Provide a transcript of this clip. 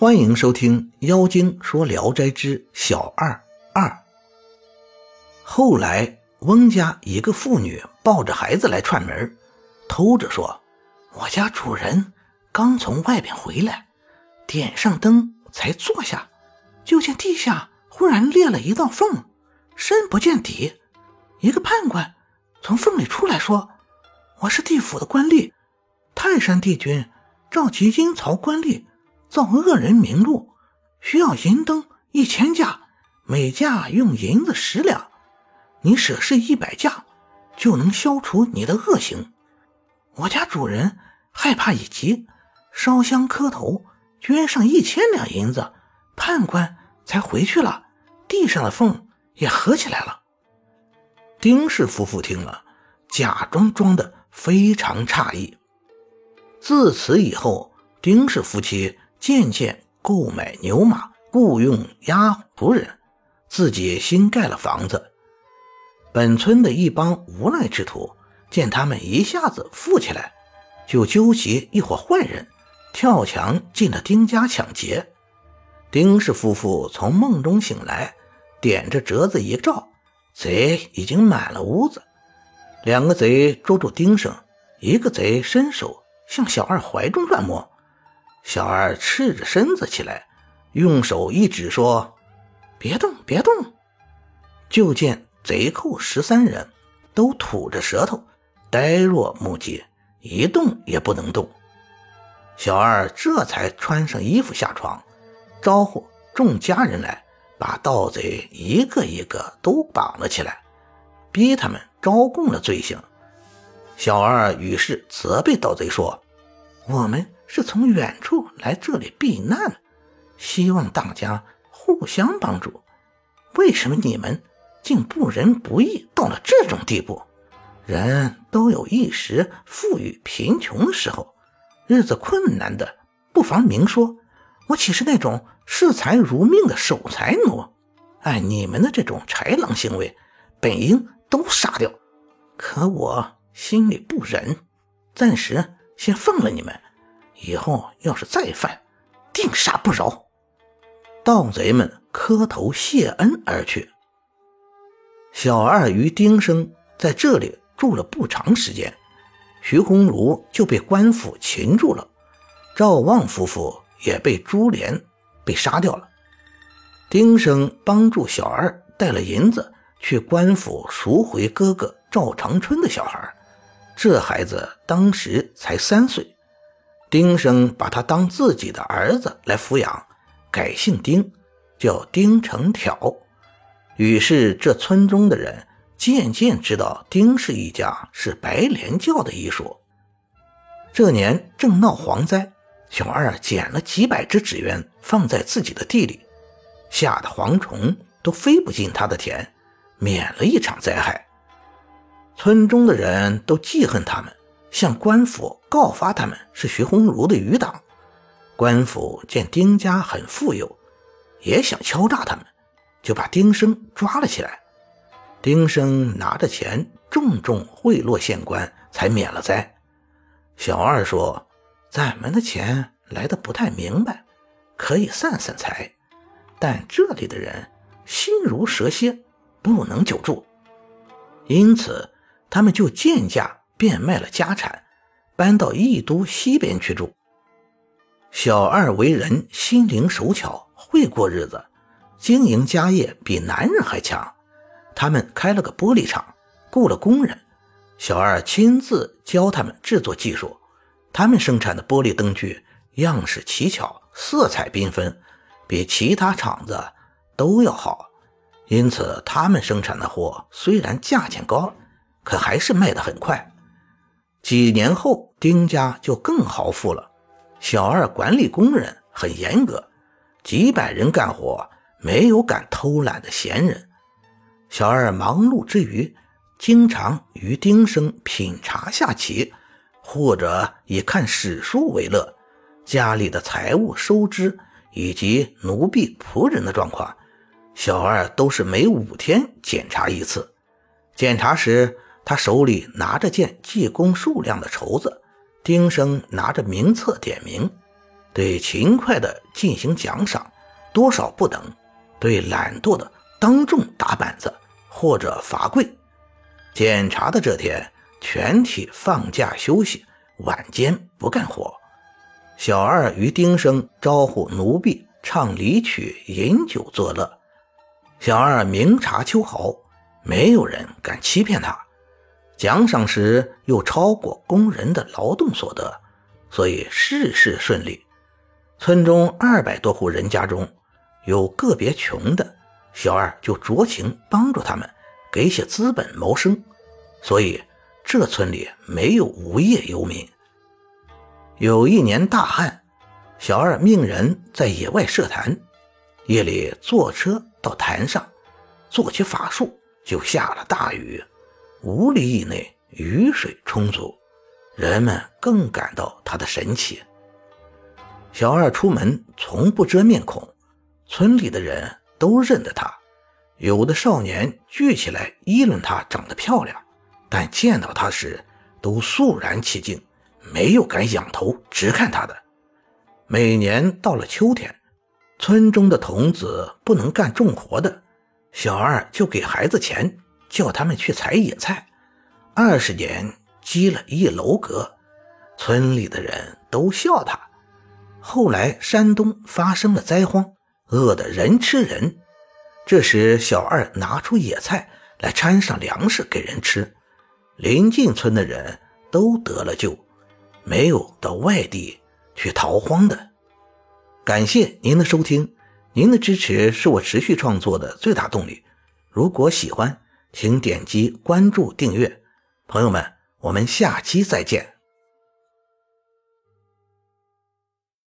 欢迎收听《妖精说聊斋之小二二》。后来，翁家一个妇女抱着孩子来串门，偷着说：“我家主人刚从外边回来，点上灯才坐下，就见地下忽然裂了一道缝，深不见底。一个判官从缝里出来说：‘我是地府的官吏，泰山帝君召集阴曹官吏。’”造恶人名录，需要银灯一千架，每架用银子十两。你舍施一百架，就能消除你的恶行。我家主人害怕已急，烧香磕头，捐上一千两银子，判官才回去了。地上的缝也合起来了。丁氏夫妇听了，假装装的非常诧异。自此以后，丁氏夫妻。渐渐购买牛马，雇佣丫仆人，自己新盖了房子。本村的一帮无赖之徒见他们一下子富起来，就纠集一伙坏人，跳墙进了丁家抢劫。丁氏夫妇从梦中醒来，点着折子一照，贼已经满了屋子。两个贼捉住丁生，一个贼伸手向小二怀中乱摸。小二赤着身子起来，用手一指，说：“别动，别动。”就见贼寇十三人都吐着舌头，呆若木鸡，一动也不能动。小二这才穿上衣服下床，招呼众家人来，把盗贼一个一个都绑了起来，逼他们招供了罪行。小二于是责备盗贼说：“我们。”是从远处来这里避难，希望大家互相帮助。为什么你们竟不仁不义到了这种地步？人都有一时富裕贫穷的时候，日子困难的不妨明说。我岂是那种视财如命的守财奴？按你们的这种豺狼行为，本应都杀掉。可我心里不忍，暂时先放了你们。以后要是再犯，定杀不饶！盗贼们磕头谢恩而去。小二与丁生在这里住了不长时间，徐鸿儒就被官府擒住了，赵旺夫妇也被株连，被杀掉了。丁生帮助小二带了银子去官府赎回哥哥赵长春的小孩，这孩子当时才三岁。丁生把他当自己的儿子来抚养，改姓丁，叫丁成条。于是这村中的人渐渐知道丁氏一家是白莲教的医术。这年正闹蝗灾，小二捡了几百只纸鸢放在自己的地里，吓得蝗虫都飞不进他的田，免了一场灾害。村中的人都记恨他们。向官府告发他们是徐鸿儒的余党，官府见丁家很富有，也想敲诈他们，就把丁生抓了起来。丁生拿着钱重重贿赂县官，才免了灾。小二说：“咱们的钱来的不太明白，可以散散财，但这里的人心如蛇蝎，不能久住，因此他们就贱价。”变卖了家产，搬到义都西边去住。小二为人心灵手巧，会过日子，经营家业比男人还强。他们开了个玻璃厂，雇了工人，小二亲自教他们制作技术。他们生产的玻璃灯具样式奇巧，色彩缤纷，比其他厂子都要好。因此，他们生产的货虽然价钱高，可还是卖得很快。几年后，丁家就更豪富了。小二管理工人很严格，几百人干活，没有敢偷懒的闲人。小二忙碌之余，经常与丁生品茶下棋，或者以看史书为乐。家里的财务收支以及奴婢仆人的状况，小二都是每五天检查一次。检查时，他手里拿着件计工数量的绸子，丁生拿着名册点名。对勤快的进行奖赏，多少不等；对懒惰的当众打板子或者罚跪。检查的这天，全体放假休息，晚间不干活。小二与丁生招呼奴婢唱离曲、饮酒作乐。小二明察秋毫，没有人敢欺骗他。奖赏时又超过工人的劳动所得，所以事事顺利。村中二百多户人家中，有个别穷的，小二就酌情帮助他们，给些资本谋生。所以这村里没有无业游民。有一年大旱，小二命人在野外设坛，夜里坐车到坛上，做起法术，就下了大雨。五里以内雨水充足，人们更感到他的神奇。小二出门从不遮面孔，村里的人都认得他。有的少年聚起来议论他长得漂亮，但见到他时都肃然起敬，没有敢仰头直看他的。每年到了秋天，村中的童子不能干重活的，小二就给孩子钱。叫他们去采野菜，二十年积了一楼阁，村里的人都笑他。后来山东发生了灾荒，饿得人吃人，这时小二拿出野菜来掺上粮食给人吃，邻近村的人都得了救，没有到外地去逃荒的。感谢您的收听，您的支持是我持续创作的最大动力。如果喜欢。请点击关注订阅，朋友们，我们下期再见。